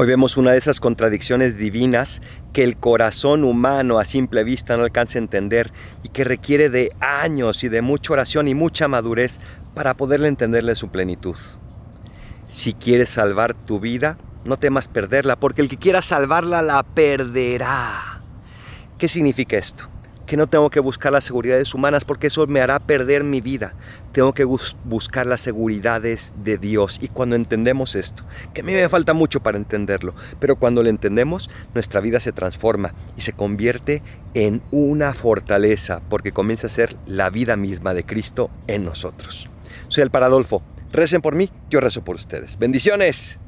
Hoy vemos una de esas contradicciones divinas que el corazón humano a simple vista no alcanza a entender y que requiere de años y de mucha oración y mucha madurez para poderle entenderle su plenitud. Si quieres salvar tu vida, no temas perderla, porque el que quiera salvarla la perderá. ¿Qué significa esto? Que no tengo que buscar las seguridades humanas porque eso me hará perder mi vida. Tengo que buscar las seguridades de Dios. Y cuando entendemos esto, que a mí me falta mucho para entenderlo, pero cuando lo entendemos, nuestra vida se transforma y se convierte en una fortaleza porque comienza a ser la vida misma de Cristo en nosotros. Soy el Paradolfo. Recen por mí, yo rezo por ustedes. Bendiciones.